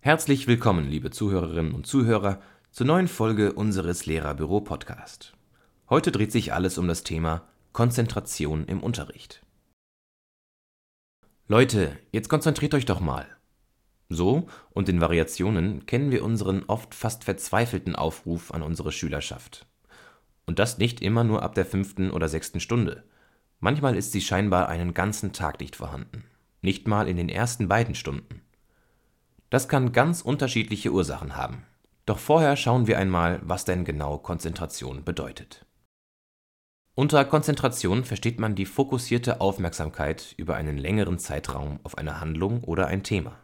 Herzlich willkommen, liebe Zuhörerinnen und Zuhörer, zur neuen Folge unseres Lehrerbüro Podcast. Heute dreht sich alles um das Thema Konzentration im Unterricht. Leute, jetzt konzentriert euch doch mal. So und in Variationen kennen wir unseren oft fast verzweifelten Aufruf an unsere Schülerschaft. Und das nicht immer nur ab der fünften oder sechsten Stunde. Manchmal ist sie scheinbar einen ganzen Tag nicht vorhanden. Nicht mal in den ersten beiden Stunden. Das kann ganz unterschiedliche Ursachen haben. Doch vorher schauen wir einmal, was denn genau Konzentration bedeutet. Unter Konzentration versteht man die fokussierte Aufmerksamkeit über einen längeren Zeitraum auf eine Handlung oder ein Thema.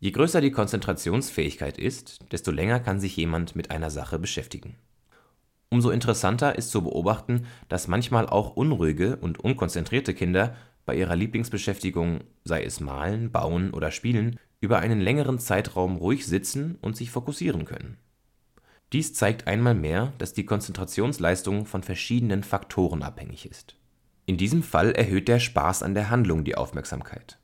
Je größer die Konzentrationsfähigkeit ist, desto länger kann sich jemand mit einer Sache beschäftigen. Umso interessanter ist zu beobachten, dass manchmal auch unruhige und unkonzentrierte Kinder bei ihrer Lieblingsbeschäftigung, sei es Malen, Bauen oder Spielen, über einen längeren Zeitraum ruhig sitzen und sich fokussieren können. Dies zeigt einmal mehr, dass die Konzentrationsleistung von verschiedenen Faktoren abhängig ist. In diesem Fall erhöht der Spaß an der Handlung die Aufmerksamkeit.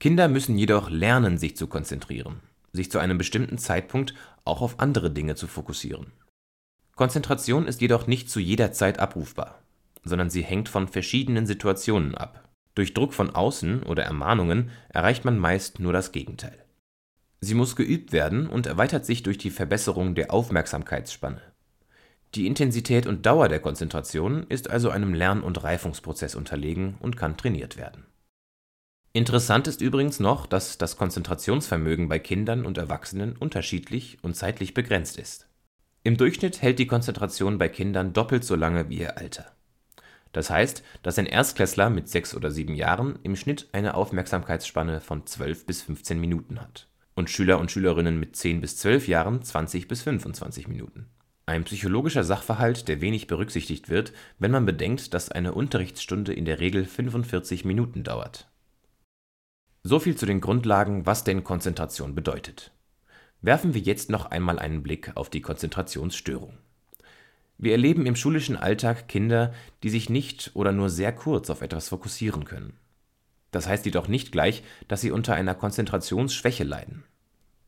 Kinder müssen jedoch lernen, sich zu konzentrieren, sich zu einem bestimmten Zeitpunkt auch auf andere Dinge zu fokussieren. Konzentration ist jedoch nicht zu jeder Zeit abrufbar, sondern sie hängt von verschiedenen Situationen ab durch Druck von außen oder Ermahnungen erreicht man meist nur das Gegenteil. Sie muss geübt werden und erweitert sich durch die Verbesserung der Aufmerksamkeitsspanne. Die Intensität und Dauer der Konzentration ist also einem Lern und Reifungsprozess unterlegen und kann trainiert werden. Interessant ist übrigens noch, dass das Konzentrationsvermögen bei Kindern und Erwachsenen unterschiedlich und zeitlich begrenzt ist. Im Durchschnitt hält die Konzentration bei Kindern doppelt so lange wie ihr Alter das heißt, dass ein Erstklässler mit sechs oder sieben Jahren im Schnitt eine Aufmerksamkeitsspanne von 12 bis 15 Minuten hat und Schüler und Schülerinnen mit 10 bis 12 Jahren 20 bis 25 Minuten. Ein psychologischer Sachverhalt, der wenig berücksichtigt wird, wenn man bedenkt, dass eine Unterrichtsstunde in der Regel 45 Minuten dauert. So viel zu den Grundlagen, was denn Konzentration bedeutet. Werfen wir jetzt noch einmal einen Blick auf die Konzentrationsstörung wir erleben im schulischen Alltag Kinder, die sich nicht oder nur sehr kurz auf etwas fokussieren können. Das heißt jedoch nicht gleich, dass sie unter einer Konzentrationsschwäche leiden.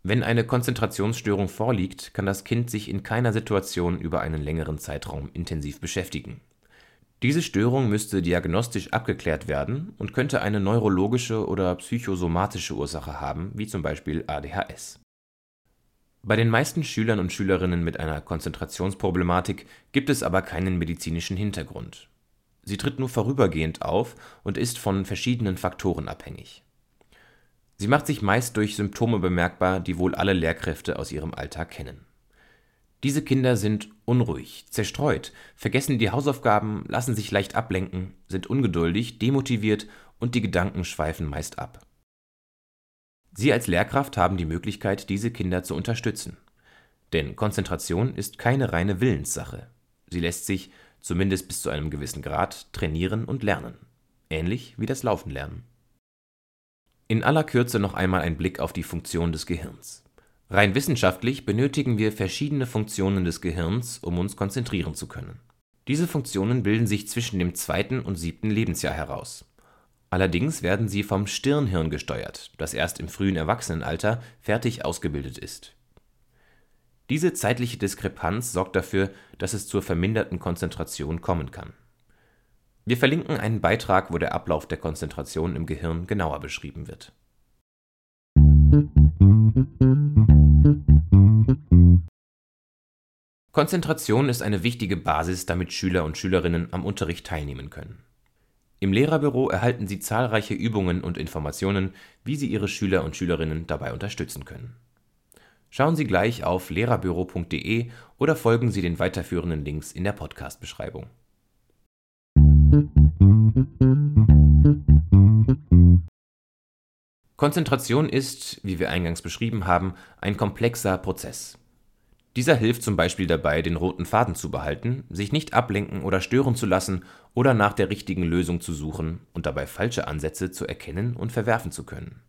Wenn eine Konzentrationsstörung vorliegt, kann das Kind sich in keiner Situation über einen längeren Zeitraum intensiv beschäftigen. Diese Störung müsste diagnostisch abgeklärt werden und könnte eine neurologische oder psychosomatische Ursache haben, wie zum Beispiel ADHS. Bei den meisten Schülern und Schülerinnen mit einer Konzentrationsproblematik gibt es aber keinen medizinischen Hintergrund. Sie tritt nur vorübergehend auf und ist von verschiedenen Faktoren abhängig. Sie macht sich meist durch Symptome bemerkbar, die wohl alle Lehrkräfte aus ihrem Alltag kennen. Diese Kinder sind unruhig, zerstreut, vergessen die Hausaufgaben, lassen sich leicht ablenken, sind ungeduldig, demotiviert und die Gedanken schweifen meist ab Sie als Lehrkraft haben die Möglichkeit, diese Kinder zu unterstützen. Denn Konzentration ist keine reine Willenssache. Sie lässt sich, zumindest bis zu einem gewissen Grad, trainieren und lernen. Ähnlich wie das Laufen lernen. In aller Kürze noch einmal ein Blick auf die Funktion des Gehirns. Rein wissenschaftlich benötigen wir verschiedene Funktionen des Gehirns, um uns konzentrieren zu können. Diese Funktionen bilden sich zwischen dem zweiten und siebten Lebensjahr heraus. Allerdings werden sie vom Stirnhirn gesteuert, das erst im frühen Erwachsenenalter fertig ausgebildet ist. Diese zeitliche Diskrepanz sorgt dafür, dass es zur verminderten Konzentration kommen kann. Wir verlinken einen Beitrag, wo der Ablauf der Konzentration im Gehirn genauer beschrieben wird. Konzentration ist eine wichtige Basis, damit Schüler und Schülerinnen am Unterricht teilnehmen können. Im Lehrerbüro erhalten Sie zahlreiche Übungen und Informationen, wie Sie Ihre Schüler und Schülerinnen dabei unterstützen können. Schauen Sie gleich auf lehrerbüro.de oder folgen Sie den weiterführenden Links in der Podcast-Beschreibung. Konzentration ist, wie wir eingangs beschrieben haben, ein komplexer Prozess. Dieser hilft zum Beispiel dabei, den roten Faden zu behalten, sich nicht ablenken oder stören zu lassen oder nach der richtigen Lösung zu suchen und dabei falsche Ansätze zu erkennen und verwerfen zu können.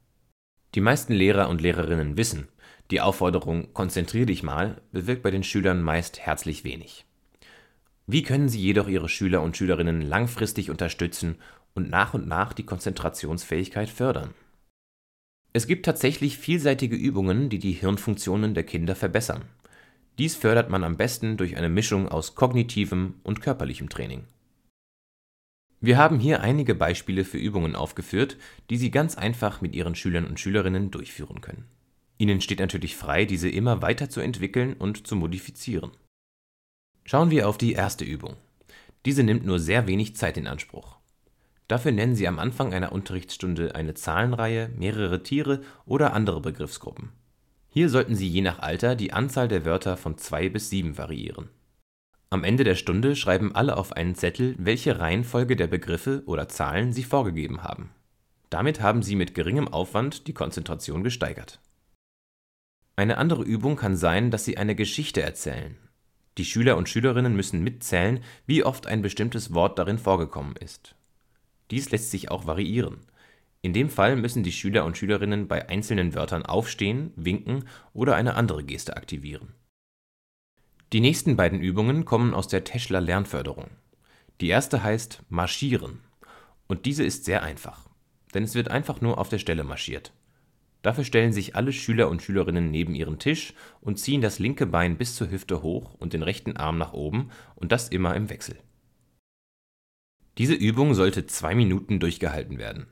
Die meisten Lehrer und Lehrerinnen wissen, die Aufforderung Konzentrier dich mal bewirkt bei den Schülern meist herzlich wenig. Wie können Sie jedoch Ihre Schüler und Schülerinnen langfristig unterstützen und nach und nach die Konzentrationsfähigkeit fördern? Es gibt tatsächlich vielseitige Übungen, die die Hirnfunktionen der Kinder verbessern. Dies fördert man am besten durch eine Mischung aus kognitivem und körperlichem Training. Wir haben hier einige Beispiele für Übungen aufgeführt, die Sie ganz einfach mit Ihren Schülern und Schülerinnen durchführen können. Ihnen steht natürlich frei, diese immer weiter zu entwickeln und zu modifizieren. Schauen wir auf die erste Übung. Diese nimmt nur sehr wenig Zeit in Anspruch. Dafür nennen Sie am Anfang einer Unterrichtsstunde eine Zahlenreihe, mehrere Tiere oder andere Begriffsgruppen. Hier sollten Sie je nach Alter die Anzahl der Wörter von zwei bis sieben variieren. Am Ende der Stunde schreiben alle auf einen Zettel, welche Reihenfolge der Begriffe oder Zahlen sie vorgegeben haben. Damit haben Sie mit geringem Aufwand die Konzentration gesteigert. Eine andere Übung kann sein, dass Sie eine Geschichte erzählen. Die Schüler und Schülerinnen müssen mitzählen, wie oft ein bestimmtes Wort darin vorgekommen ist. Dies lässt sich auch variieren. In dem Fall müssen die Schüler und Schülerinnen bei einzelnen Wörtern aufstehen, winken oder eine andere Geste aktivieren. Die nächsten beiden Übungen kommen aus der Teschler Lernförderung. Die erste heißt Marschieren und diese ist sehr einfach, denn es wird einfach nur auf der Stelle marschiert. Dafür stellen sich alle Schüler und Schülerinnen neben ihren Tisch und ziehen das linke Bein bis zur Hüfte hoch und den rechten Arm nach oben und das immer im Wechsel. Diese Übung sollte zwei Minuten durchgehalten werden.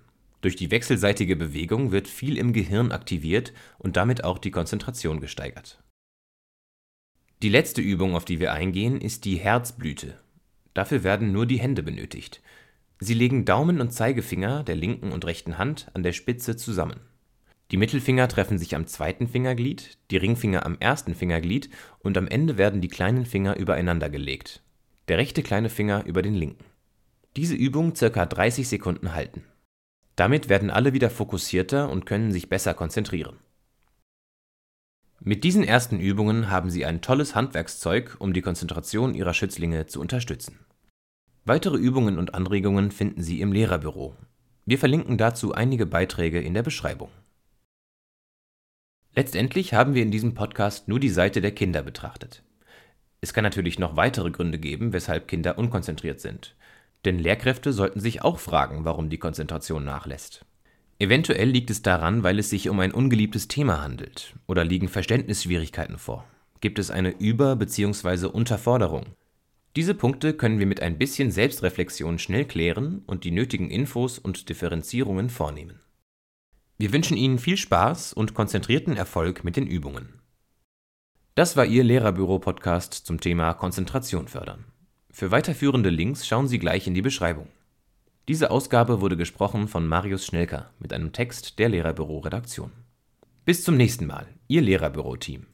Durch die wechselseitige Bewegung wird viel im Gehirn aktiviert und damit auch die Konzentration gesteigert. Die letzte Übung, auf die wir eingehen, ist die Herzblüte. Dafür werden nur die Hände benötigt. Sie legen Daumen und Zeigefinger der linken und rechten Hand an der Spitze zusammen. Die Mittelfinger treffen sich am zweiten Fingerglied, die Ringfinger am ersten Fingerglied und am Ende werden die kleinen Finger übereinander gelegt. Der rechte kleine Finger über den linken. Diese Übung circa 30 Sekunden halten. Damit werden alle wieder fokussierter und können sich besser konzentrieren. Mit diesen ersten Übungen haben Sie ein tolles Handwerkszeug, um die Konzentration Ihrer Schützlinge zu unterstützen. Weitere Übungen und Anregungen finden Sie im Lehrerbüro. Wir verlinken dazu einige Beiträge in der Beschreibung. Letztendlich haben wir in diesem Podcast nur die Seite der Kinder betrachtet. Es kann natürlich noch weitere Gründe geben, weshalb Kinder unkonzentriert sind. Denn Lehrkräfte sollten sich auch fragen, warum die Konzentration nachlässt. Eventuell liegt es daran, weil es sich um ein ungeliebtes Thema handelt oder liegen Verständnisschwierigkeiten vor. Gibt es eine Über- bzw. Unterforderung? Diese Punkte können wir mit ein bisschen Selbstreflexion schnell klären und die nötigen Infos und Differenzierungen vornehmen. Wir wünschen Ihnen viel Spaß und konzentrierten Erfolg mit den Übungen. Das war Ihr Lehrerbüro-Podcast zum Thema Konzentration fördern. Für weiterführende Links schauen Sie gleich in die Beschreibung. Diese Ausgabe wurde gesprochen von Marius Schnelker mit einem Text der Lehrerbüro-Redaktion. Bis zum nächsten Mal, Ihr Lehrerbüro-Team.